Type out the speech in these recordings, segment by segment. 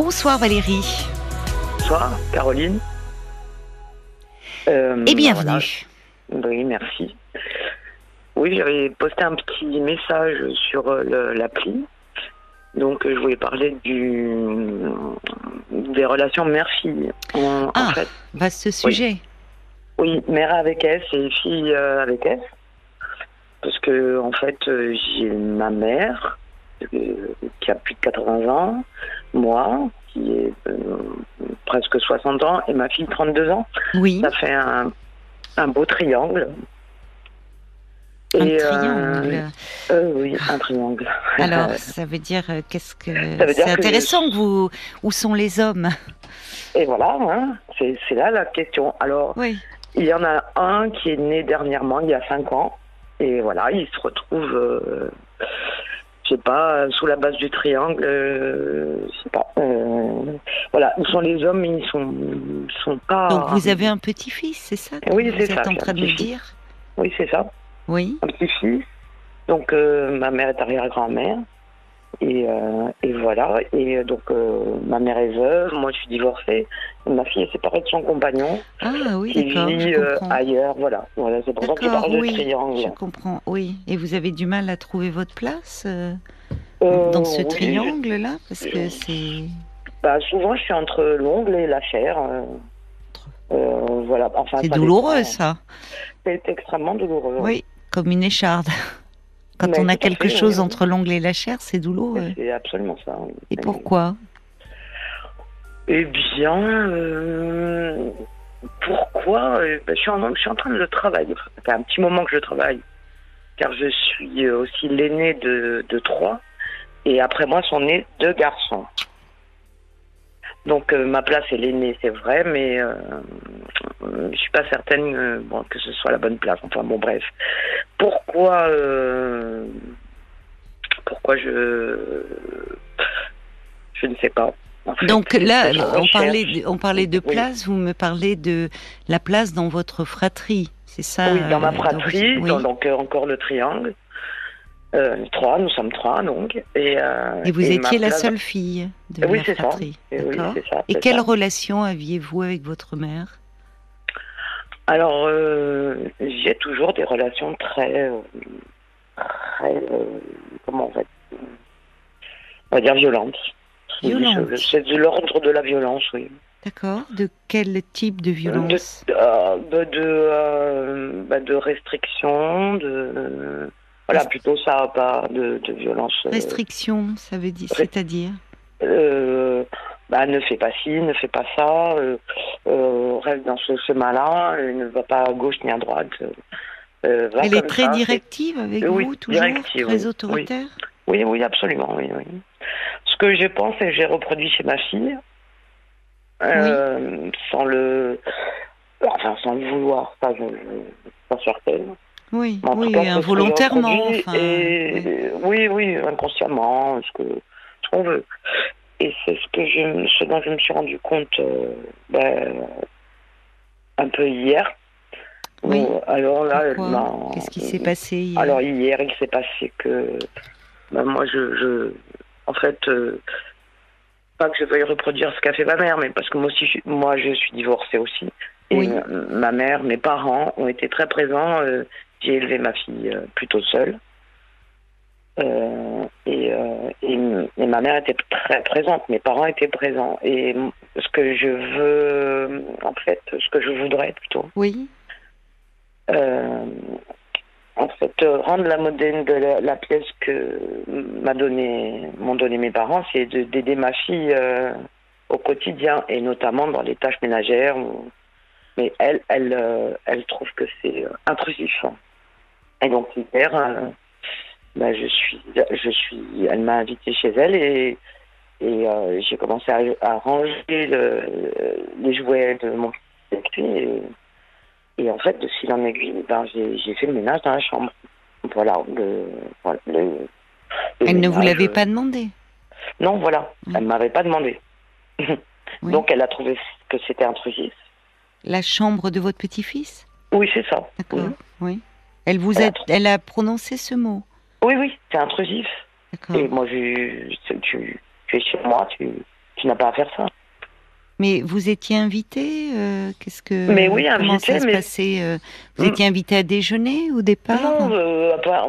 Bonsoir Valérie. Bonsoir Caroline. Euh, Et bienvenue. Oui, merci. Oui, j'avais posté un petit message sur euh, l'appli. Donc, je voulais parler du, des relations mère-fille. En, ah, fait. vaste sujet. Oui. mère avec S et fille euh, avec S. Parce que, en fait, j'ai ma mère qui a plus de 80 ans, moi, qui est presque 60 ans, et ma fille 32 ans. Oui. Ça fait un, un beau triangle. Un triangle. Euh, euh, oui, un triangle. Alors, ça veut dire euh, qu'est-ce que c'est intéressant que vous où sont les hommes? Et voilà, hein, c'est là la question. Alors, oui. il y en a un qui est né dernièrement, il y a 5 ans, et voilà, il se retrouve je sais pas, sous la base du triangle, euh, je sais pas. Euh, voilà, où sont les hommes, ils sont, sont pas. Donc vous avez un petit-fils, c'est ça Oui, c'est ça. Vous êtes en train de me dire? Oui, c'est ça. Oui. Un petit-fils. Donc euh, ma mère est arrière-grand-mère. Et, euh, et, voilà. Et donc, euh, ma mère est veuve, moi je suis divorcée. Ma fille est séparée de son compagnon. Ah oui, qui vit euh, ailleurs. Voilà. voilà c'est pour ça que je parle oui, de triangle. Je comprends, oui. Et vous avez du mal à trouver votre place dans ce triangle-là? Parce que c'est. Bah, souvent, je suis entre l'ongle et la chair. voilà. Enfin, c'est douloureux, ça. C'est extrêmement douloureux. Oui, comme une écharde. Quand on a quelque chose entre l'ongle et la chair, c'est douloureux. C'est absolument ça. Et pourquoi? Eh bien, euh, pourquoi? Euh, ben, je, suis en, je, suis en, train de le travailler. Ça fait un petit moment que je travaille, car je suis aussi l'aîné de, de trois, et après moi sont nés deux garçons. Donc euh, ma place est l'aîné, c'est vrai, mais euh, je suis pas certaine euh, bon, que ce soit la bonne place. Enfin bon, bref. Pourquoi pourquoi je je ne sais pas. Donc là, on parlait, de, on parlait de place, vous me parlez de la place dans votre fratrie, c'est ça Oui, dans ma fratrie, donc encore le triangle. Euh, trois, nous sommes trois donc. Et, euh, et vous étiez la seule fille de oui, la fratrie. Oui, ça, et quelle relation aviez-vous avec votre mère? Alors, euh, j'ai toujours des relations très, très comment on va, on va dire. Violentes. C'est de l'ordre de la violence, oui. D'accord. De quel type de violence De, de, bah, de restrictions, de voilà, plutôt ça, pas de, de violence. Euh, Restriction, ça veut dire, c'est-à-dire euh, bah, ne fais pas ci, ne fais pas ça, euh, euh reste dans ce chemin-là, ne va pas à gauche ni à droite. Euh, Elle est très directive avec vous, toujours Très autoritaire oui. Oui. absolument, oui, oui. Ce que je pense, et j'ai reproduit chez ma fille, sans le... Enfin, sans le vouloir, ça, je, je, pas certaine. Oui, oui, involontairement. oui. oui. inconsciemment, ce que ce qu'on veut. Et c'est ce que je, ce dont je me suis rendu compte euh, ben, un peu hier. Oui. alors là, qu'est-ce qui s'est passé hier? Alors hier, il s'est passé que ben, moi, je, je, en fait, euh, pas que je veuille reproduire ce qu'a fait ma mère, mais parce que moi aussi, je, moi, je suis divorcée aussi. Et ma mère, mes parents ont été très présents. Euh, j'ai élevé ma fille euh, plutôt seule. Euh, et, euh, et, ma mère était très présente, mes parents étaient présents. Et ce que je veux, en fait, ce que je voudrais plutôt. Oui. En fait, rendre la modèle de la, pièce que m'a donné, m'ont donné mes parents, c'est d'aider ma fille au quotidien et notamment dans les tâches ménagères. Mais elle, elle, elle trouve que c'est intrusif. Hein. Et donc hier, euh, bah, je suis, je suis, elle m'a invité chez elle et, euh, j'ai commencé à, ranger le, les jouets de mon petit et, en fait, de fil en aiguille, ben, j'ai fait le ménage dans la chambre. Voilà. Le, le, elle ne vous l'avait pas demandé Non, voilà. Elle ne m'avait pas demandé. Donc elle a trouvé que c'était intrusif. La chambre de votre petit-fils Oui, c'est ça. D'accord, oui. Elle vous a, elle a prononcé ce mot. Oui, oui, c'est intrusif. Et moi, je, tu, tu, es chez moi, tu, tu n'as pas à faire ça. Mais vous étiez invité euh, Qu'est-ce que Mais oui, comment invité, ça se mais- passait euh, Vous Mm. étiez invité à déjeuner au départ Non, euh, à part-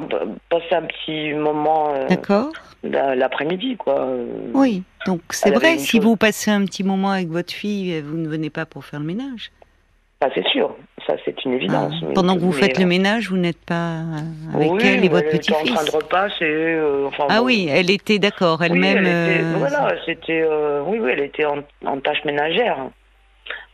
passer un petit moment euh, D'accord. la- l'après-midi, quoi. euh. Oui. Donc c'est vrai, si chose- vous passez un petit moment avec votre fille, vous ne venez pas pour faire le ménage. Ça, c'est sûr. Ça, c'est une Ah, évidence. Mais- pendant que vous mais, faites euh, le ménage, vous n'êtes pas euh, avec oui, elle et votre était en train petit-fils. de euh, enfin, Ah bon. oui, elle était d'accord, Oui, elle-même. elle était- euh, voilà, c'était. oui, oui, elle était en, en tâche ménagère.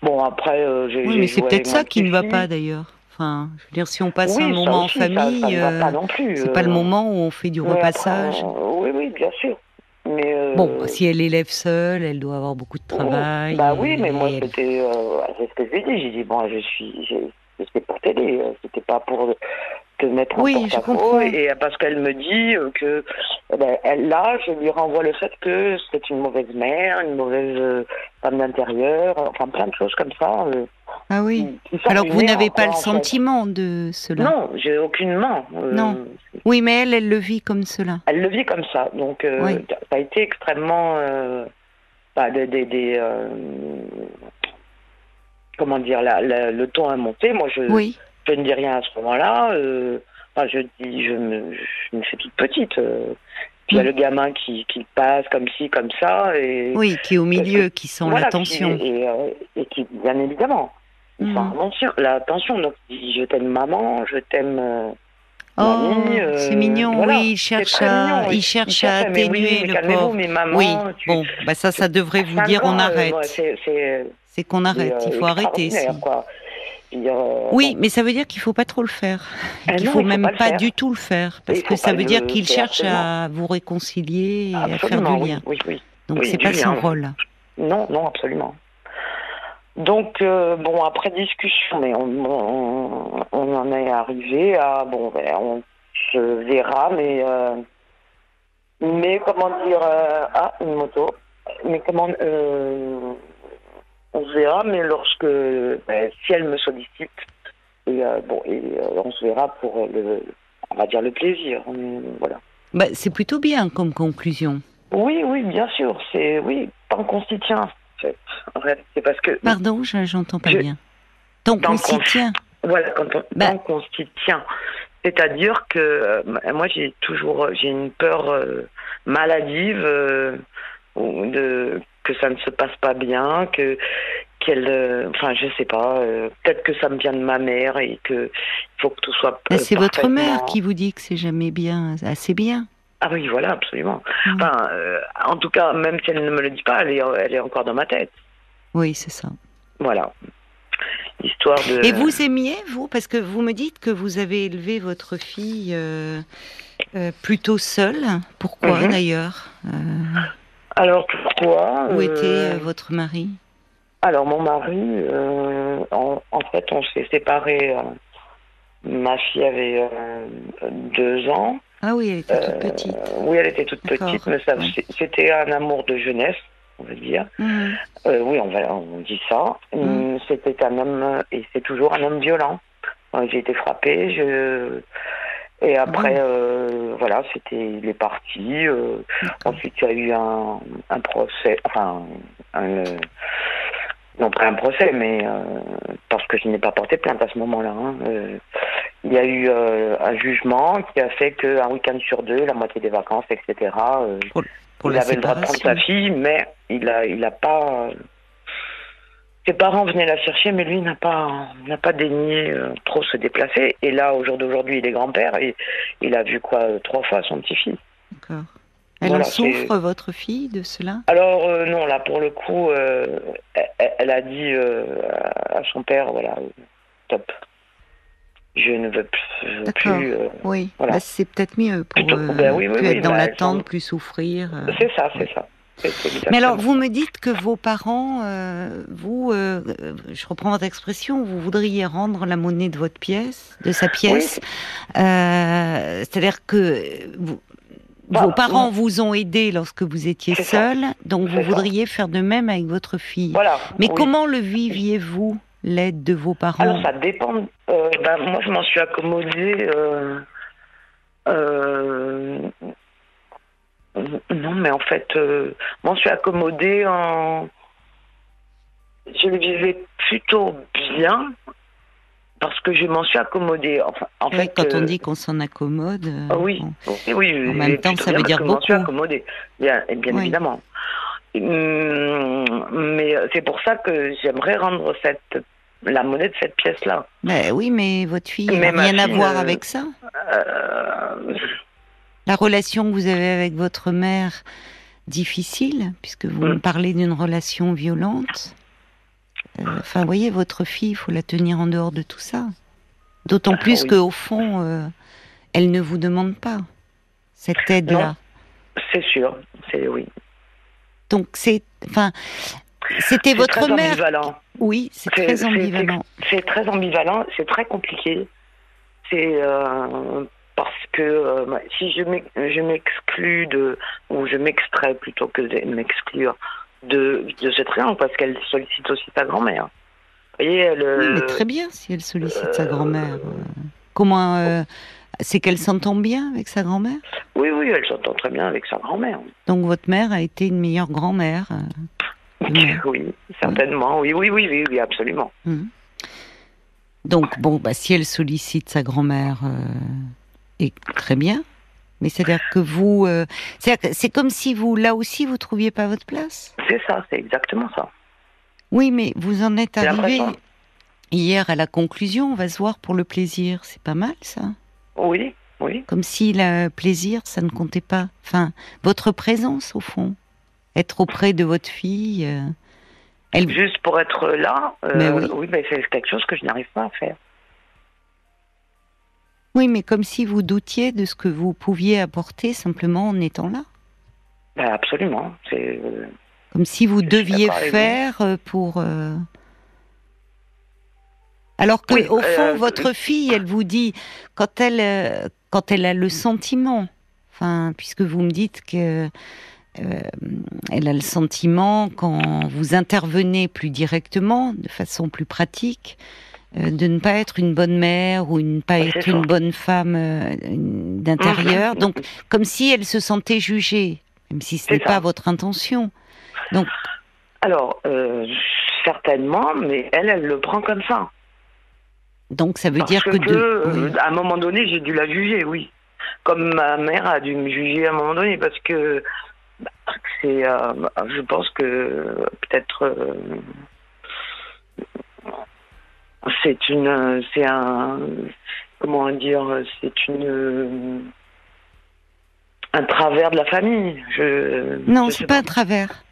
Bon, après, j'ai. Oui, mais c'est peut-être ça qui ne va petit-fils. pas d'ailleurs. Enfin, je veux dire, si on passe Oui, un moment en aussi, famille, euh, pas non plus. c'est pas le moment où on fait du repassage. oui, oui, bien sûr. Mais euh, Bon, si elle élève seule, elle doit avoir beaucoup de travail. Bah oui, mais moi, elle- c'était. Euh, c'est ce que je lui ai dit. J'ai dit, bon, je suis. C'était pour t'aider. euh, C'était pas pour te mettre en Oui, je porte-à-faux. comprends. Et parce qu'elle me dit euh, que. eh ben, elle, là, je lui renvoie le fait que c'est une mauvaise mère, une mauvaise euh, femme d'intérieur, enfin plein de choses comme ça. euh, Ah oui. qui- qui sortent Alors que vous n'avez pas le fait. sentiment de cela? Non, j'ai aucunement. euh, Non. Oui, mais elle, elle le vit comme cela. Elle le vit comme ça. Donc, euh, Oui. ça a été extrêmement. euh, bah, des. des, des, euh, comment dire, la- la- le ton a monté. Moi, je, Oui. Je ne dis rien à ce moment-là. euh, enfin, je dis, je me, je me fais toute petite. euh. puis il y a le gamin qui, qui passe comme ci, comme ça. Et, Oui, qui est au milieu, qui sent voilà, l'attention. et, euh, et qui, bien évidemment, il Mm. sent l'attention. Donc, il dit, je t'aime maman, je t'aime. Oh, euh, c'est mignon, voilà. oui, il cherche à, mignon, il cherche à cherche, oui, atténuer mais le pauvre. maman, Oui, tu- bon, bah ça, ça devrait vous dire on arrête. c'est- qu'on arrête, il faut arrêter. Euh, Oui, bon. mais ça veut dire qu'il faut pas trop le faire. Ah qu'il non, faut même pas du tout le faire, parce que ça veut dire qu'il cherche à vous réconcilier et à faire du lien. oui, oui. Donc c'est du pas son lien. rôle. Non, non, absolument. Donc, euh, bon, après discussion, mais on, on, on en est arrivé à, bon, ben, on se verra, mais, euh, mais comment dire, ah, une moto, mais comment, on se verra, mais lorsque, ben, si elle me sollicite, et euh, bon, et euh, on se verra pour le, on va dire le plaisir, voilà. Bah, c'est plutôt bien comme conclusion. Oui, oui, bien sûr, c'est, oui, tant qu'on s'y tient, en fait. En fait, c'est parce que, Pardon, je- j'entends pas Je- bien. Tant qu'on s'y tient. Voilà, quand on, Bah. tant qu'on s'y tient. C'est-à-dire que euh, moi, j'ai toujours j'ai une peur euh, maladive euh, de que ça ne se passe pas bien, que qu'elle, euh, enfin, je sais pas. euh, Peut-être que ça me vient de ma mère et que il faut que tout soit. Bah, euh, c'est votre mère qui vous dit que c'est jamais bien, assez bien. Ah oui, voilà, absolument. Mm. Enfin, euh, en tout cas, même si elle ne me le dit pas, elle est, elle est encore dans ma tête. Oui, c'est ça. Voilà. Histoire de. Et vous aimiez, vous, parce que vous me dites que vous avez élevé votre fille plutôt seule. Pourquoi Mhm. d'ailleurs Alors pourquoi Où euh, était euh, votre mari? Alors, mon mari, euh, en, en fait, on s'est séparés. ma fille avait deux ans. Ah oui, elle était toute petite. Oui, elle était toute petite, mais c'était un amour de jeunesse, on va dire. Euh, oui, on, va, on dit ça. Mm. Hum, C'était un homme, et c'est toujours un homme violent. J'ai été frappée, je... et après, euh, voilà, c'était, il est parti. euh. Ensuite, il y a eu un, un procès, enfin, un, euh, non pas un procès, mais euh, parce que je n'ai pas porté plainte à ce moment-là. hein, il y a eu euh, un jugement qui a fait qu'un week-end sur deux, la moitié des vacances, etc., euh, Pour il avait le droit de prendre sa fille, mais il a, il a pas. Ses parents venaient la chercher, mais lui n'a pas, n'a pas daigné euh, trop se déplacer. Et là, au jour d'aujourd'hui, il est grand-père et il a vu quoi euh, trois fois son petit-fils. D'accord. Elle Voilà, en souffre, votre fille, de cela? Alors euh, non, là pour le coup, euh, elle, elle a dit euh, à son père, voilà, top. Je ne veux plus. Oui, Voilà. Bah, c'est peut-être mieux pour ben oui, oui, plus oui, être dans bah, l'attente, plus souffrir. c'est ça, c'est ça. Mais alors, vous me dites que vos parents, euh, vous, euh, euh, je reprends votre expression, vous voudriez rendre la monnaie de votre pièce, de sa pièce. Euh, C'est-à-dire que vous- Bah, vos parents vous ont aidé lorsque vous étiez seul, donc vous ça. voudriez faire de même avec votre fille. Voilà. Mais oui. comment le viviez-vous, l'aide de vos parents Alors ça dépend. Ben, moi, je m'en suis accommodée. Euh, euh, Non, mais en fait, euh, moi, je suis accommodée en. Je le vivais plutôt bien parce que je m'en suis accommodée. Enfin, en fait, quand on dit qu'on s'en accommode. Ah oui, oui, En même temps, ça veut dire beaucoup. Je m'en suis accommodée, bien, bien évidemment. Hum, mais c'est pour ça que j'aimerais rendre cette la monnaie de cette pièce-là. Ben oui, mais votre fille n'a rien à voir avec ça. La relation que vous avez avec votre mère, difficile, puisque vous me mm. parlez d'une relation violente. Euh, enfin, vous voyez, votre fille, il faut la tenir en dehors de tout ça. D'autant ah plus qu'au fond, euh, elle ne vous demande pas cette aide-là. C'est sûr, c'est oui. Donc c'est, enfin, c'était votre mère. Ambivalent. Oui, c'est très ambivalent. C'est très ambivalent, c'est très compliqué. C'est euh, parce que euh, si je m'exclus de, ou je m'extrais plutôt que de m'exclure de, de ce triangle, parce qu'elle sollicite aussi sa grand-mère. Vous voyez, elle, oui, mais très bien si elle sollicite sa grand-mère. Comment euh, c'est qu'elle s'entend bien avec sa grand-mère? Oui, oui, elle s'entend très bien avec sa grand-mère. Donc votre mère a été une meilleure grand-mère oui, certainement. Oui, oui, oui, oui, absolument. Mhm. Donc, bon, bah, si elle sollicite sa grand-mère, euh, très bien. Mais c'est-à-dire que vous. Euh, c'est comme si vous, là aussi, vous trouviez pas votre place? C'est ça, c'est exactement ça. Oui, mais vous en êtes arrivé hier à la conclusion, on va se voir pour le plaisir. C'est pas mal, ça Oui, oui. Comme si le plaisir, ça ne comptait pas. Enfin, votre présence, au fond être auprès de votre fille euh, elle... Juste pour être là, euh, ben oui, ben c'est quelque chose que je n'arrive pas à faire. Oui, mais comme si vous doutiez de ce que vous pouviez apporter simplement en étant là. Ben absolument. C'est euh, comme si vous deviez faire pour. Alors que au fond, votre fille, elle vous dit quand elle quand elle a le sentiment, enfin, puisque vous me dites que euh, elle a le sentiment, quand vous intervenez plus directement, de façon plus pratique, euh, de ne pas être une bonne mère ou ne pas être une bonne femme euh, d'intérieur. Mhm. Donc, comme si elle se sentait jugée, même si ce n'est pas votre intention. Donc, alors, certainement, mais elle, elle le prend comme ça. Donc, ça veut dire que, à un moment donné, j'ai dû la juger, oui. Comme ma mère a dû me juger à un moment donné, parce que c'est, euh, je pense que peut-être euh, c'est une, c'est un, comment dire, c'est une un travers de la famille. Je, non, c'est pas, un travers.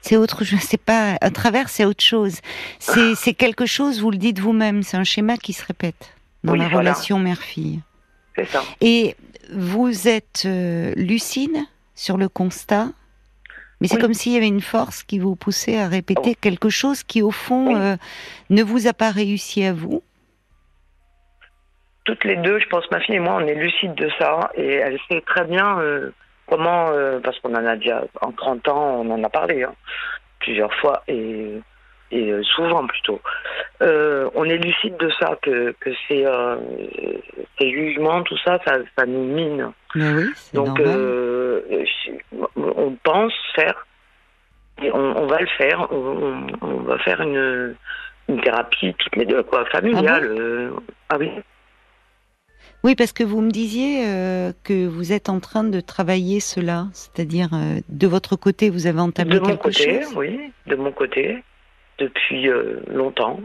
C'est autre chose. C'est pas un travers, c'est autre chose. C'est, c'est quelque chose. Vous le dites vous-même. C'est un schéma qui se répète dans la relation mère-fille. C'est ça. Et vous êtes euh, lucide sur le constat, mais c'est comme s'il y avait une force qui vous poussait à répéter oh. quelque chose qui, au fond, euh, ne vous a pas réussi à vous. Toutes les deux, je pense, ma fille et moi, on est lucides de ça, et elle sait très bien euh, comment, euh, parce qu'on en a déjà, en 30 ans, on en a parlé hein, plusieurs fois, et et euh, souvent plutôt. Euh, on est lucide de ça, que, que ces, euh, ces jugements, tout ça, ça, ça nous mine. Mais oui, Donc, euh, on pense faire, et on, on va le faire, on, on, va faire une, une thérapie toutes les deux, quoi, familiale. Ah, ah oui. Oui, parce que vous me disiez euh, que vous êtes en train de travailler cela, c'est-à-dire euh, de votre côté, vous avez entamé de quelque chose? De mon côté, oui, de mon côté depuis euh, longtemps.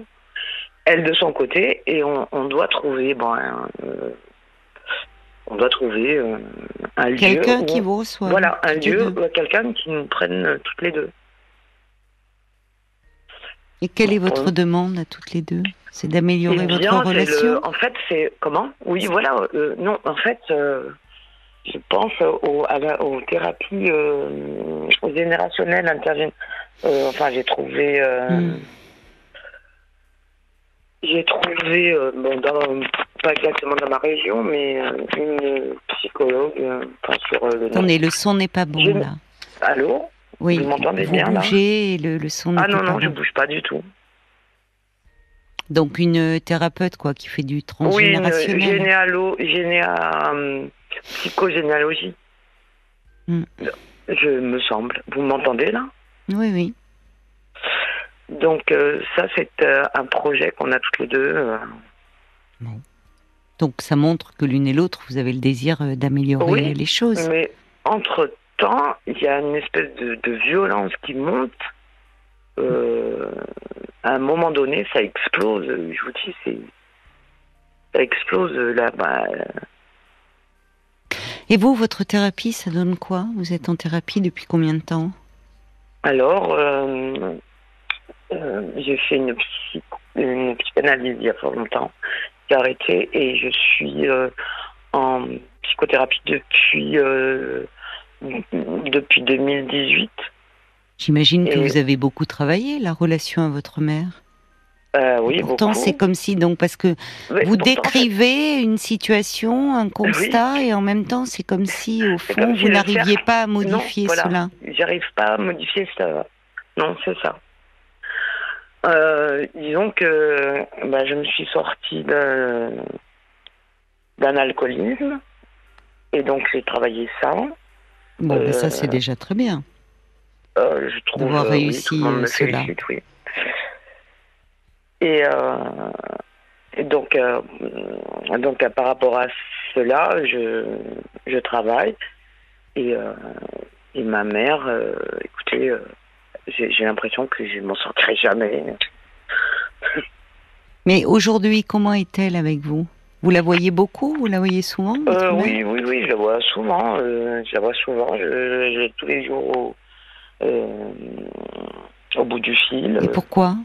Elle de son côté, et on, doit trouver, bon, un, euh, on doit trouver euh, un lieu. Quelqu'un qui vous reçoit. Voilà, un lieu, quelqu'un qui nous prenne toutes les deux. Et quelle est votre demande à toutes les deux? C'est d'améliorer eh votre relation? En fait, c'est comment? Oui, voilà. non, en fait, je pense aux, aux thérapies générationnelles interviennent euh, enfin, j'ai trouvé. Euh, hmm. J'ai trouvé, euh, bon, pas exactement dans ma région, mais une psychologue sur le. Attendez, le son n'est pas bon là. Allô? Oui. Vous m'entendez bien bougez là? et le, son ah, pas bon. Ah non, non, je bouge pas du tout. Donc une thérapeute quoi qui fait du transgénérationnel. Oui, généalo, généa, psychogénéalogie. Mm. Je me semble. Vous m'entendez là? Oui, oui. Donc euh, ça, c'est euh, un projet qu'on a toutes les deux. euh. Donc ça montre que l'une et l'autre, vous avez le désir euh, d'améliorer Oui, les choses. Mais entre-temps, il y a une espèce de, de violence qui monte. Euh, à un moment donné, ça explose. Je vous dis, c'est ça explose là. Bah, Et vous, votre thérapie, ça donne quoi? Vous êtes en thérapie depuis combien de temps? Alors, euh, euh, j'ai fait une, psy- une psychanalyse il y a pas longtemps. J'ai arrêté et je suis euh, en psychothérapie depuis euh, depuis 2018. J'imagine que vous avez beaucoup travaillé la relation à votre mère. Euh, oui, Pourtant, beaucoup. c'est comme si, donc, parce que Mais vous pourtant, décrivez une situation, un constat, et en même temps, c'est comme si, au fond, comme si vous n'arriviez cercle- pas à modifier voilà. cela. J'arrive pas à modifier ça. Non, c'est ça. Euh, disons que bah, je me suis sortie d'un d'un alcoolisme et donc j'ai travaillé ça. Bon, mais ça, Euh, c'est déjà très bien. Euh, je trouve D'avoir oui, réussi, me cela. oui. Et, et donc, euh, donc euh, par rapport à cela, je, je travaille et, euh, et ma mère, écoutez, j'ai l'impression que je m'en sortirai jamais. Mais aujourd'hui, comment est-elle avec vous? Vous la voyez beaucoup? Vous la voyez souvent Euh, oui, oui, oui, je la vois souvent. euh, je la vois souvent. Je, je tous les jours au, euh, au bout du fil. Et pourquoi?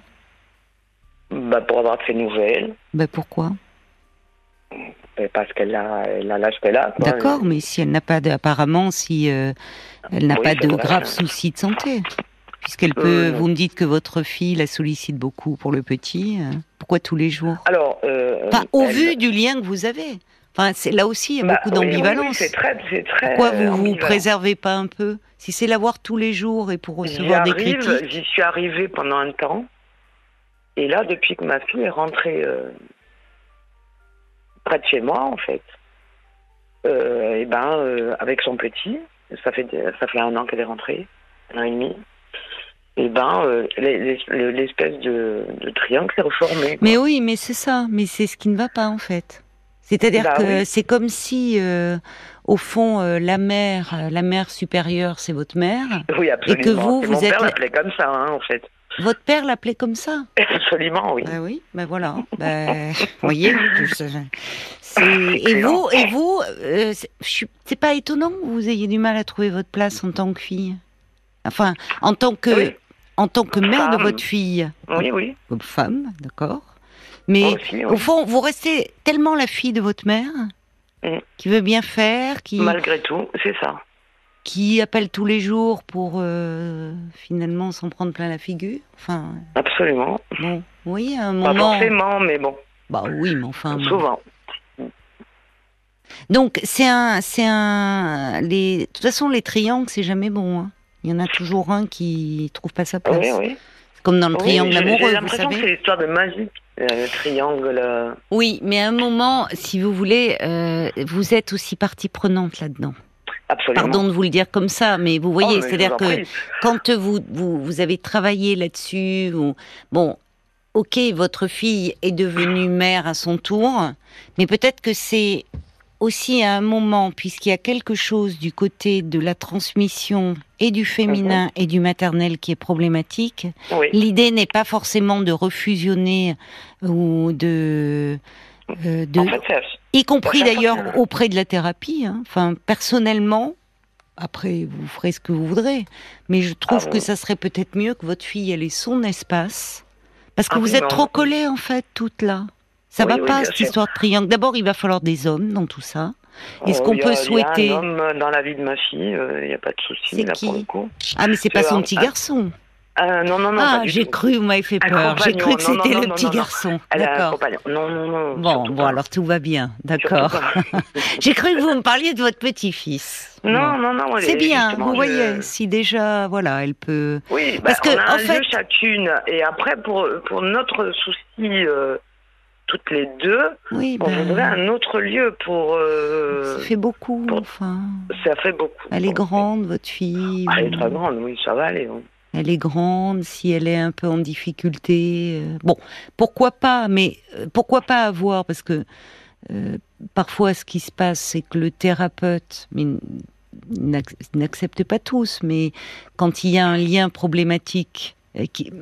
Bah, pour avoir de ses nouvelles. Ben pourquoi? Euh, Parce qu'elle a elle a l'âge qu'elle a. quoi. D'accord, mais si elle n'a pas de, apparemment, si euh, elle n'a Oui, pas de vrai. graves soucis de santé, puisqu'elle peut, Euh, vous me dites que votre fille la sollicite beaucoup pour le petit. pourquoi tous les jours? Alors, euh, Enfin, au elle- vu du lien que vous avez. Enfin, c'est là aussi il y a bah, beaucoup oui, oui, oui, d'ambivalence. c'est très, c'est très. Pourquoi vous euh, vous ambivalent. préservez pas un peu? Si c'est la voir tous les jours et pour recevoir des arrive, critiques. J'y suis arrivée pendant un temps. Et là, depuis que ma fille est rentrée euh, près de chez moi, en fait, euh, et ben, euh, avec son petit, ça fait ça fait un an qu'elle est rentrée, un an et demi. Et ben, euh, les- les- l'espèce de, de triangle s'est reformé. quoi. Mais oui, mais c'est ça. Mais c'est ce qui ne va pas en fait. C'est-à-dire Bah que oui. c'est comme si, euh, au fond, euh, la mère, euh, la mère supérieure, c'est votre mère. Oui, absolument. que vous, Et vous mon êtes père la- l'appelait comme ça, hein, en fait. Votre père l'appelait comme ça? Absolument, oui. Ah oui, ben voilà. Vous voyez, et vous, et vous, euh, c'est pas étonnant que vous ayez du mal à trouver votre place en tant que fille? Enfin, en tant que, Oui. en tant que mère de votre fille, Oui, oui. comme femme, d'accord. Mais Moi aussi, oui. au fond, vous restez tellement la fille de votre mère, Mm. qui veut bien faire, qui, Malgré tout, c'est ça. qui appelle tous les jours pour euh, finalement s'en prendre plein la figure. Enfin, Absolument. bon, vous voyez, à un Pas moment. forcément, mais bon, Bah oui, mais enfin. bon. souvent. Donc c'est un, c'est un. Les, de toute façon, les triangles, c'est jamais bon. hein. Il y en a toujours un qui trouve pas sa place. Oui, oui. Comme dans le Oui, triangle j'ai- amoureux, J'ai vous l'impression que savez. c'est l'histoire de magie, euh, le triangle. euh, Oui, mais à un moment, si vous voulez, euh, vous êtes aussi partie prenante là-dedans. Absolument. Pardon de vous le dire comme ça, mais vous Oh, voyez, je c'est-à-dire que prie. quand vous, vous, vous avez travaillé là-dessus, vous- bon, ok, votre fille est devenue mère à son tour, mais peut-être que c'est aussi à un moment, puisqu'il y a quelque chose du côté de la transmission et du féminin et du maternel qui est problématique, Oui. l'idée n'est pas forcément de refusionner ou de... euh, de En fait, y compris d'ailleurs auprès de la thérapie. hein. Enfin, personnellement, après, vous ferez ce que vous voudrez, mais je trouve Ah, que oui. ça serait peut-être mieux que votre fille elle ait son espace, parce que Ah vous êtes trop collées en fait toutes là. Ça Oui, va oui, pas cette sûr. histoire de triangle. D'abord, il va falloir des hommes dans tout ça. Est-ce Oh, qu'on y a- peut Il y souhaiter a un homme dans la vie de ma fille, euh, il n'y a pas de souci, là, qui pour le coup. Ah, mais c'est pas C'est son un- petit garçon. Ah, non, non, non. ah, j'ai cru, vous m'avez fait peur. J'ai cru que c'était le non, petit non, garçon. D'accord. Non, non, non. Bon, bon, pas. alors tout va bien. D'accord. J'ai cru que vous me parliez de votre petit-fils. Non, non, non. C'est bien, vous je- voyez, si déjà, voilà, elle peut. Oui, Parce bah, que, on a en un fait- lieu chacune. Et après, pour, pour notre souci, euh, toutes les deux, Oui, on ben, voudrait un autre lieu pour. euh, ça fait beaucoup. pour- Enfin, Ça fait beaucoup. elle est grande, votre fille. Ah, elle est très grande, oui, ça va aller. oui. Elle est grande, si elle est un peu en difficulté. euh, bon, pourquoi pas, mais euh, pourquoi pas avoir Parce que parfois, ce qui se passe, c'est que le thérapeute, mais n'accepte pas tous, mais quand il y a un lien problématique, qui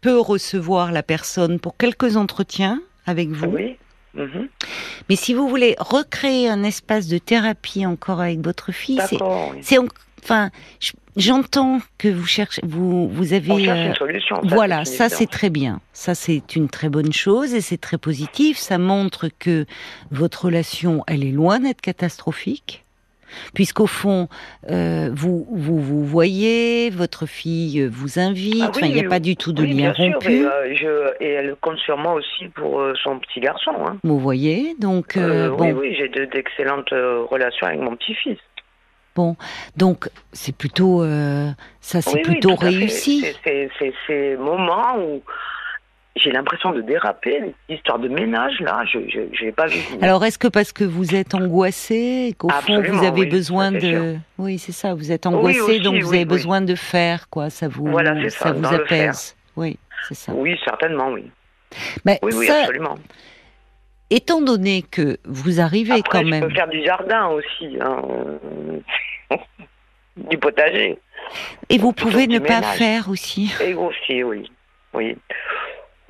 peut recevoir la personne pour quelques entretiens avec vous. Oui. mhm, Mais si vous voulez recréer un espace de thérapie encore avec votre fille, c'est oui. enfin je- j'entends que vous cherchez vous vous avez On cherche une solution. ça, voilà une ça c'est très bien ça c'est une très bonne chose et c'est très positif ça montre que votre relation elle est loin d'être catastrophique puisqu'au fond euh, vous, vous vous voyez votre fille vous invite Ah il n'y a pas du tout de Oui, lien bien sûr, rompu et, euh, je- et elle compte sur moi aussi pour euh, son petit garçon. Hein. vous voyez donc bon Oui, oui, j'ai de- d'excellentes relations avec mon petit-fils. donc c'est plutôt ça c'est plutôt réussi c'est ces moments où j'ai l'impression de déraper, l'histoire de ménage, là, je n'ai pas vu. Alors, est-ce que parce que vous êtes angoissé, qu'au fond vous avez oui, besoin ça, de, oui, c'est ça, vous êtes Oui, angoissé, aussi, donc vous oui, avez besoin de faire, quoi, ça vous, Voilà, c'est ça, vous apaise. Oui, c'est ça. Oui, certainement, oui. Mais Oui, oui, ça, absolument. étant donné que vous arrivez Après, quand je même, peux faire du jardin aussi, hein. du potager. et vous pouvez ne pas ménage. faire aussi, Et aussi, oui. Oui,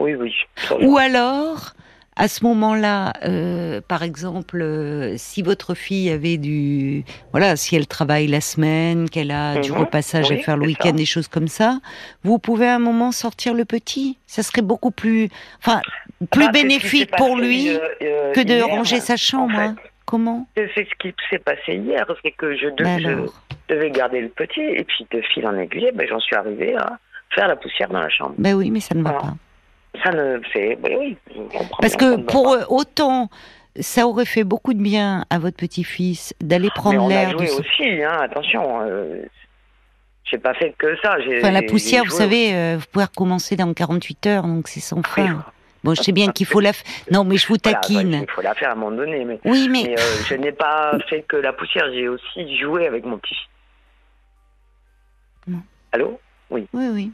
oui, oui. ou alors. À ce moment-là, euh, par exemple, euh, si votre fille avait du, voilà, si elle travaille la semaine, qu'elle a du Mhm, repassage à faire le week-end, des choses comme ça, vous pouvez à un moment sortir le petit. Ça serait beaucoup plus, enfin, plus Bah, ce qui bénéfique pour lui euh, que de hier, ranger sa en chambre. fait. hein. Comment? C'est ce qui s'est passé hier, c'est que je, de- Ben je alors, devais garder le petit, et puis de fil en aiguille, ben, j'en suis arrivée à faire la poussière dans la chambre. ben oui, mais ça ne va pas. Ça ne fait. Oui, oui, Parce que pour eux, autant ça aurait fait beaucoup de bien à votre petit-fils d'aller prendre on a l'air de joué son- aussi, hein, attention. Euh, j'ai pas fait que ça. Enfin, la poussière, vous savez, euh, vous pouvez recommencer dans 48 heures, donc c'est sans fin. Bon, je sais bien qu'il faut la. f- Non, mais je vous Voilà, taquine. ouais, il faut la faire à un moment donné, mais, Oui, mais mais, euh, je n'ai pas fait que la poussière, j'ai aussi joué avec mon petit. Non. Allô? Oui, oui.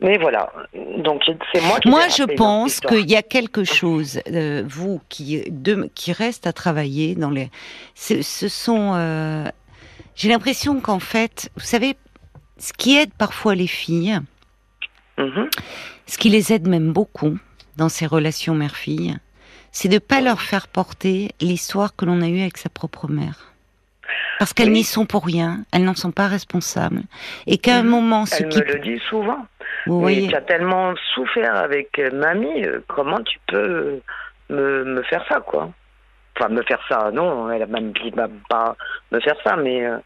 Mais voilà, donc c'est moi qui. Moi, je pense qu'il y a quelque chose, euh, vous, qui, de, qui reste à travailler dans les. Ce, ce sont. euh, J'ai l'impression qu'en fait, vous savez, ce qui aide parfois les filles, Mhm. ce qui les aide même beaucoup dans ces relations mère-fille, c'est de ne pas leur faire porter l'histoire que l'on a eue avec sa propre mère. Parce qu'elles Oui. n'y sont pour rien, elles n'en sont pas responsables. Et qu'à un Mhm. moment, ce Elle qui. me le dit souvent. Voyez tu as tellement souffert avec euh, mamie, euh, comment tu peux me, me faire ça, quoi? Enfin, me faire ça, non, elle a même dit bah, pas me faire ça, mais euh,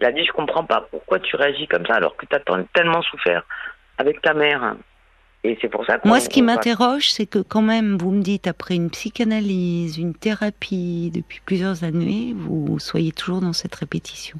elle a dit je comprends pas pourquoi tu réagis comme ça alors que tu as tellement souffert avec ta mère. Et c'est pour ça que Moi, ce qui m'interroge, c'est que quand même, vous me dites, après une psychanalyse, une thérapie depuis plusieurs années, vous soyez toujours dans cette répétition.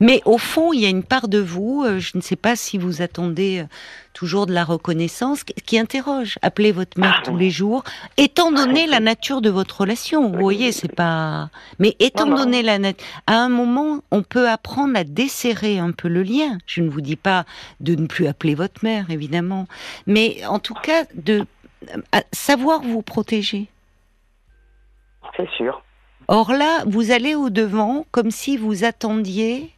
Mais au fond, il y a une part de vous, euh, je ne sais pas si vous attendez euh, toujours de la reconnaissance, qui- interroge. Appelez votre mère Ah, tous les jours, étant donné la nature de votre relation. Vous voyez, c'est pas. Mais étant Non, non. donné la nature, à un moment, on peut apprendre à desserrer un peu le lien. Je ne vous dis pas de ne plus appeler votre mère, évidemment, mais en tout cas de à savoir vous protéger. C'est sûr. Or là, vous allez au devant comme si vous attendiez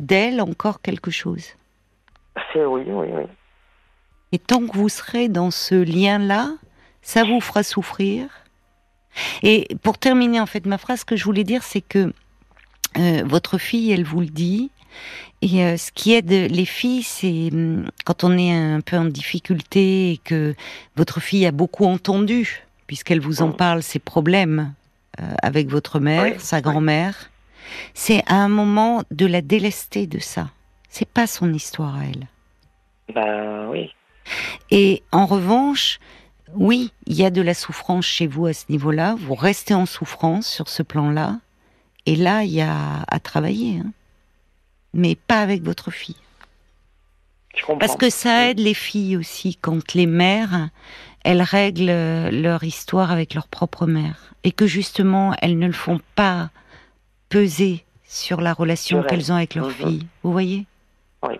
d'elle encore quelque chose. C'est oui, oui, oui. Et tant que vous serez dans ce lien-là, ça vous fera souffrir. Et pour terminer, en fait, ma phrase, ce que je voulais dire, c'est que euh, votre fille, elle vous le dit. Et euh, ce qui aide les filles, c'est hum, quand on est un peu en difficulté et que votre fille a beaucoup entendu, puisqu'elle vous en Mm. parle, ses problèmes avec votre mère, Oui, sa oui. grand-mère, c'est à un moment de la délester de ça. C'est pas son histoire à elle. Bah oui. Et en revanche, oui, il y a de la souffrance chez vous à ce niveau-là. Vous restez en souffrance sur ce plan-là. Et là, il y a à travailler. hein. Mais pas avec votre fille. Je Parce que ça aide les filles aussi quand les mères, elles règlent euh, leur histoire avec leur propre mère et que justement elles ne le font pas peser sur la relation qu'elles ont avec leur mhm. fille. Vous voyez? Oui.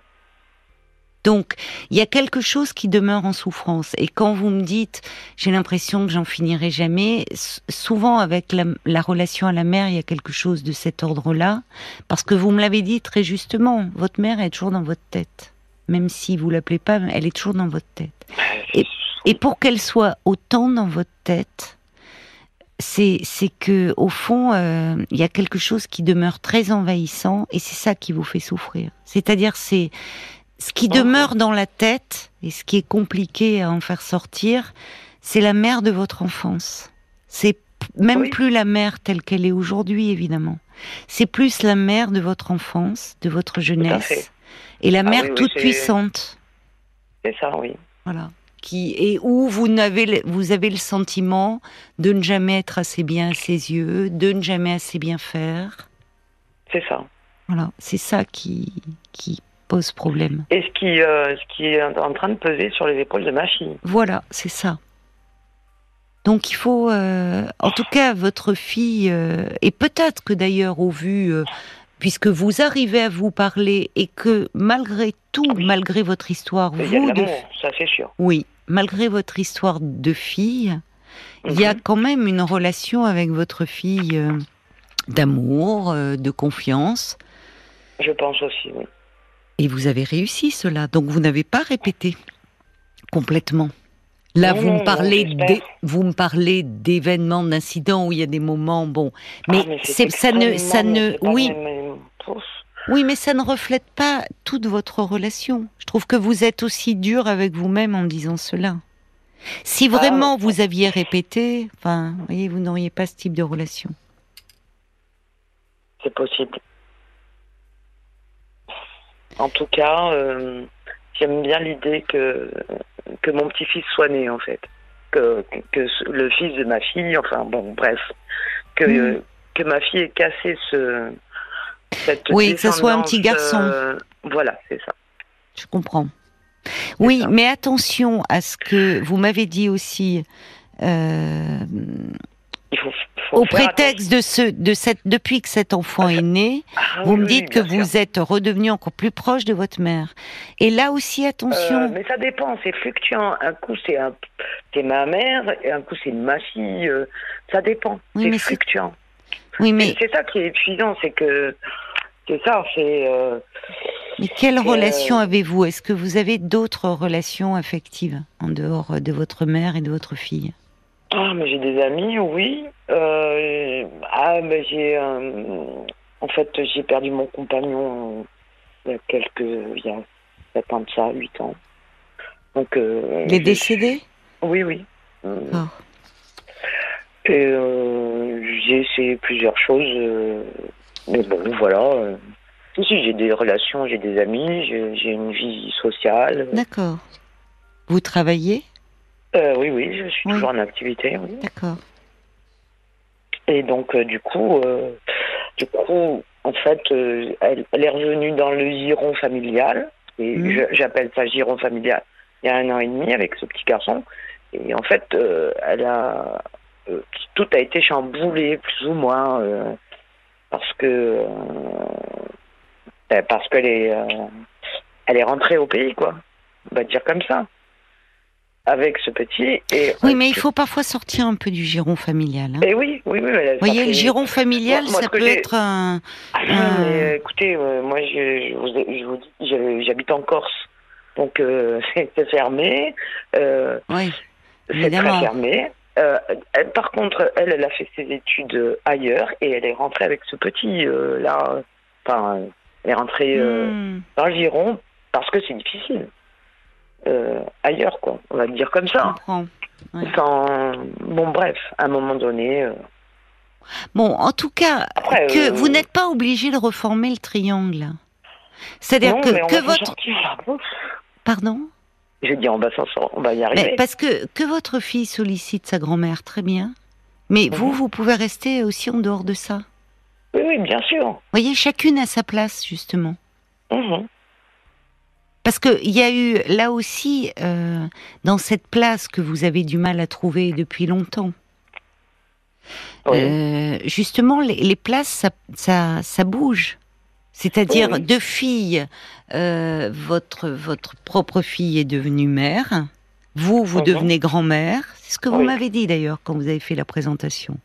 Donc, il y a quelque chose qui demeure en souffrance. Et quand vous me dites, j'ai l'impression que j'en finirai jamais, souvent avec la, la, relation à la mère, il y a quelque chose de cet ordre-là. Parce que vous me l'avez dit très justement, votre mère est toujours dans votre tête même si vous l'appelez pas, elle est toujours dans votre tête. Et, pour qu'elle soit autant dans votre tête, c'est que au fond, euh, il y a quelque chose qui demeure très envahissant, et c'est ça qui vous fait souffrir. C'est-à-dire, c'est ce qui demeure dans la tête et ce qui est compliqué à en faire sortir, c'est la mère de votre enfance. C'est même plus la mère telle qu'elle est aujourd'hui, évidemment. C'est plus la mère de votre enfance, de votre jeunesse et la ah mère toute puissante. C'est ça, oui. Voilà. Qui, et où vous avez, vous avez le sentiment de ne jamais être assez bien à ses yeux, de ne jamais assez bien faire. C'est ça. Voilà, c'est ça qui, qui pose problème. Et ce qui, euh, ce qui est en train de peser sur les épaules de ma fille. Voilà, c'est ça. Donc il faut, euh, en tout cas, votre fille, euh, et peut-être que d'ailleurs au vu puisque vous arrivez à vous parler et que malgré tout, malgré votre histoire, vous, de... ça c'est sûr. Oui, malgré votre histoire de fille, il y a mhm. quand même une relation avec votre fille euh, d'amour, euh, de confiance. Je pense aussi, oui. Et vous avez réussi cela, donc vous n'avez pas répété complètement. Là, vous, me parlez vous me parlez d'événements, d'incidents où il y a des moments, bon, mais, ah, c'est, ça ne, ça ne, oui, oui, mais ça ne reflète pas toute votre relation. Je trouve que vous êtes aussi dur avec vous-même en disant cela. Si ah, vraiment vous aviez répété, enfin, vous voyez, vous n'auriez pas ce type de relation. C'est possible. En tout cas, euh, j'aime bien l'idée que que mon petit-fils soit né, en fait. Que, que le fils de ma fille, enfin bon, bref, que, hmm. que ma fille ait cassé ce. Cette oui, que ce soit un petit garçon. Euh, voilà, c'est ça. Je comprends. Oui, mais attention à ce que vous m'avez dit aussi. Euh, au prétexte de ce, de cette, depuis que cet enfant est né, ah vous me dites que vous êtes redevenu encore plus proche de votre mère. Et là aussi, attention. Euh, mais ça dépend, c'est fluctuant. Un coup, c'est un, ma mère, et un coup, c'est ma fille. Ça dépend. c'est fluctuant. Oui, mais c'est ça qui est épuisant, c'est que c'est ça, c'est. Euh, mais quelle relation avez-vous? Est-ce que vous avez d'autres relations affectives en dehors de votre mère et de votre fille? Ah, mais j'ai des amis, oui. Euh, ah, mais j'ai. en fait, j'ai perdu mon compagnon euh, il y a quelques. Il y a 7 ans de ça, 8 ans. Donc. Euh, il est décédé? Oui, oui. Ah. Et j'ai essayé plusieurs choses. Mais bon, voilà. Si, j'ai des relations, j'ai des amis, j'ai une vie sociale. D'accord. Vous travaillez? Euh, oui, oui, je suis toujours en activité. Oui. D'accord. Et donc, euh, du coup, euh, du coup, en fait, elle, est revenue dans le giron familial. Et mmh. j'appelle ça giron familial. Il y a un an et demi avec ce petit garçon. Et en fait, elle a tout a été chamboulé plus ou moins parce que parce qu'elle est elle est rentrée au pays quoi. On va dire comme ça avec ce petit. Et oui, mais il faut parfois sortir un peu du giron familial. Hein. Et eh oui, oui, oui. Vous voyez, le giron familial, ça peut être un. Ah, euh, écoutez, euh, moi, je, je, vous, dis, j'habite en Corse, donc euh, c'est fermé. oui. C'est très fermé. Par contre, elle, elle a fait ses études ailleurs et elle est rentrée avec ce petit là. Enfin, elle est rentrée hmm. dans le giron parce que c'est difficile. Euh, ailleurs, quoi. On va dire comme ça. Bon, bref, à un moment donné. Euh, bon, en tout cas, que euh, vous n'êtes pas obligé de reformer le triangle. C'est-à-dire que, que votre. Pardon? J'ai dit on va on va y arriver. parce que que votre fille sollicite sa grand-mère, très bien. Mais vous, mhm. vous pouvez rester aussi en dehors de ça. Oui, oui, bien sûr. Vous voyez, chacune a sa place, justement. Mhm. Parce qu'il y a eu là aussi, euh, dans cette place que vous avez du mal à trouver depuis longtemps, euh, justement, les, places, ça, ça, ça bouge. C'est-à-dire, deux filles, euh, votre, votre propre fille est devenue mère, vous, vous devenez grand-mère. C'est ce que vous m'avez dit d'ailleurs quand vous avez fait la présentation.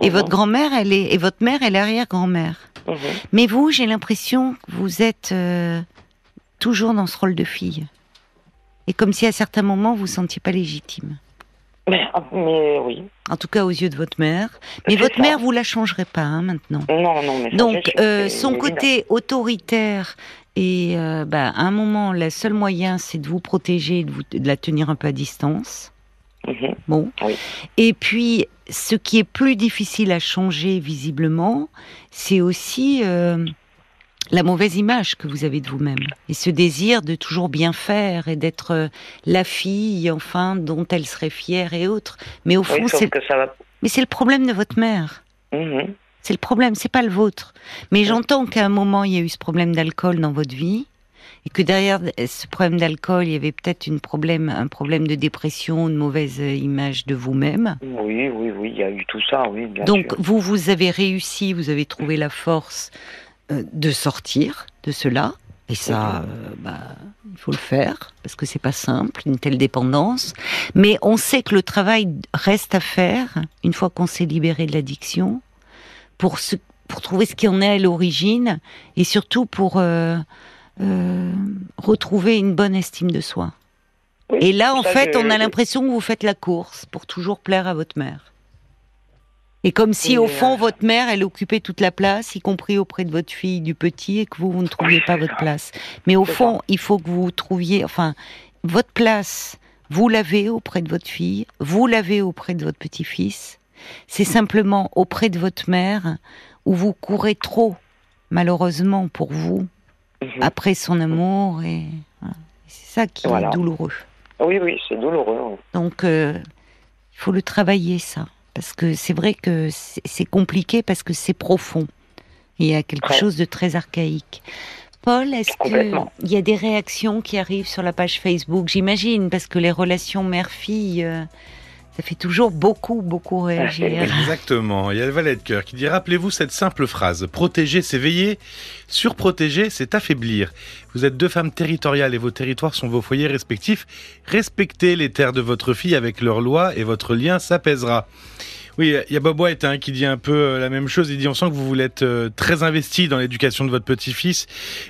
Et mhm. votre grand-mère, elle est, et votre mère, elle est arrière-grand-mère. Mhm. Mais vous, j'ai l'impression que vous êtes euh, toujours dans ce rôle de fille. Et comme si à certains moments, vous ne vous sentiez pas légitime. Mais, oui. En tout cas aux yeux de votre mère. Mais votre mère, vous la changerez pas hein, maintenant. Non, non, mais Donc, euh, son côté autoritaire et euh, bah, à un moment, le seul moyen, c'est de vous protéger, de, vous, de la tenir un peu à distance. Mhm. Bon. Et puis, ce qui est plus difficile à changer visiblement, c'est aussi euh, la mauvaise image que vous avez de vous-même et ce désir de toujours bien faire et d'être euh, la fille enfin dont elle serait fière et autres. Mais au fond, c'est mais c'est le problème de votre mère. Mhm. C'est le problème, c'est pas le vôtre. Mais j'entends qu'à un moment il y a eu ce problème d'alcool dans votre vie et que derrière ce problème d'alcool, il y avait peut-être une problème, un problème de dépression, une mauvaise image de vous-même. Oui, oui, oui, il y a eu tout ça, oui. Donc vous, vous avez réussi, vous avez trouvé la force euh, de sortir de cela. Et ça, euh, bah, il faut le faire parce que c'est pas simple une telle dépendance. Mais on sait que le travail reste à faire une fois qu'on s'est libéré de l'addiction pour pour trouver ce qui en est à l'origine et surtout pour euh, retrouver une bonne estime de soi. et là, en fait, on a l'impression que vous faites la course pour toujours plaire à votre mère. Et comme si, au fond, votre mère, elle occupait toute la place, y compris auprès de votre fille, du petit, et que vous, vous ne trouviez pas votre place. Mais au fond, il faut que vous trouviez, enfin, votre place, vous l'avez auprès de votre fille, vous l'avez auprès de votre petit-fils. C'est simplement auprès de votre mère où vous courez trop, malheureusement pour vous, mhm. après son amour. Et c'est ça qui est douloureux. Oui, oui, c'est douloureux. Donc, euh, il faut le travailler, ça parce que c'est vrai que c'est compliqué parce que c'est profond. Il y a quelque chose de très archaïque. Paul, est-ce qu'il y a des réactions qui arrivent sur la page Facebook? J'imagine, parce que les relations mère-fille, euh, ça fait toujours beaucoup, beaucoup réagir. Exactement. Il y a le valet de cœur qui dit Rappelez-vous cette simple phrase Protéger, c'est veiller. Surprotéger, c'est affaiblir. Vous êtes deux femmes territoriales et vos territoires sont vos foyers respectifs. Respectez les terres de votre fille avec leurs lois et votre lien s'apaisera. Oui, il y a Bob White hein, qui dit un peu euh, la même chose. Il dit on sent que vous voulez être euh, très investi dans l'éducation de votre petit-fils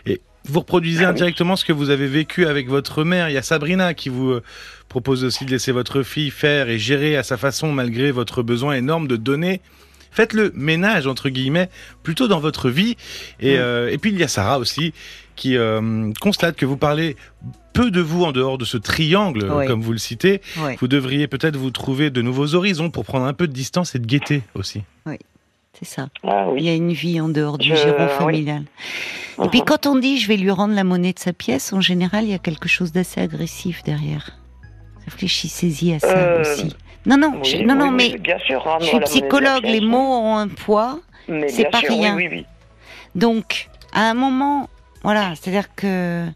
et vous reproduisez ah indirectement ce que vous avez vécu avec votre mère. Il y a Sabrina qui vous euh, propose aussi de laisser votre fille faire et gérer à sa façon malgré votre besoin énorme de donner. Faites le ménage entre guillemets plutôt dans votre vie. Et, et puis il y a Sarah aussi qui constate que vous parlez peu de vous en dehors de ce triangle, comme vous le citez. Vous devriez peut-être vous trouver de nouveaux horizons pour prendre un peu de distance et de gaieté aussi. Oui. C'est ça. Ah il y a une vie en dehors du giron familial. Et puis quand on dit je vais lui rendre la monnaie de sa pièce, en général, il y a quelque chose d'assez agressif derrière. Réfléchissez-y à ça euh, aussi. Non, non, non, non, mais bien sûr, je suis psychologue, les mots ont un poids, c'est pas rien. Donc, à un moment, voilà, c'est-à-dire que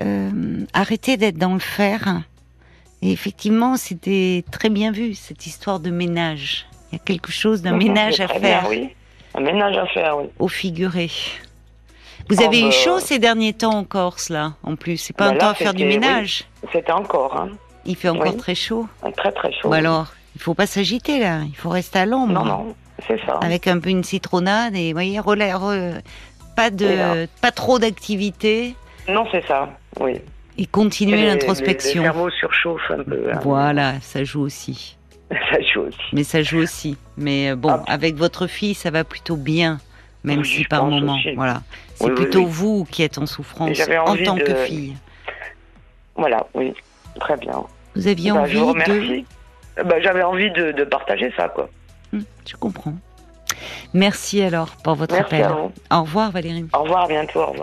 euh, arrêter d'être dans le fer. Et effectivement, c'était très bien vu, cette histoire de ménage. Il y a quelque chose d'un ménage à faire. oui. Un ménage à faire, oui. Au figuré. Vous avez eu oh, bah, chaud ces derniers temps en Corse, là, en plus. C'est pas bah un temps à faire du ménage. C'était encore. Hein. Il fait encore très chaud. Très, très chaud. alors, il faut pas s'agiter, là. Il faut rester à l'ombre. Non, non, c'est ça. Avec un peu une citronnade et, vous voyez, pas, de, pas trop d'activité. Non, c'est ça, oui. Et continuer l'introspection. Le cerveau surchauffe un peu. Hein. Voilà, ça joue aussi. ça joue aussi. Mais ça joue aussi. Mais euh, bon, ah. avec votre fille, ça va plutôt bien, même si par moment, voilà. C'est plutôt vous qui êtes en souffrance en tant que fille. Voilà, oui, très bien. Vous aviez bah, envie de. Bah, J'avais envie de, partager ça, quoi. Hum, je comprends. Merci alors pour votre appel. Au revoir Valérie. Au revoir, à bientôt, au revoir.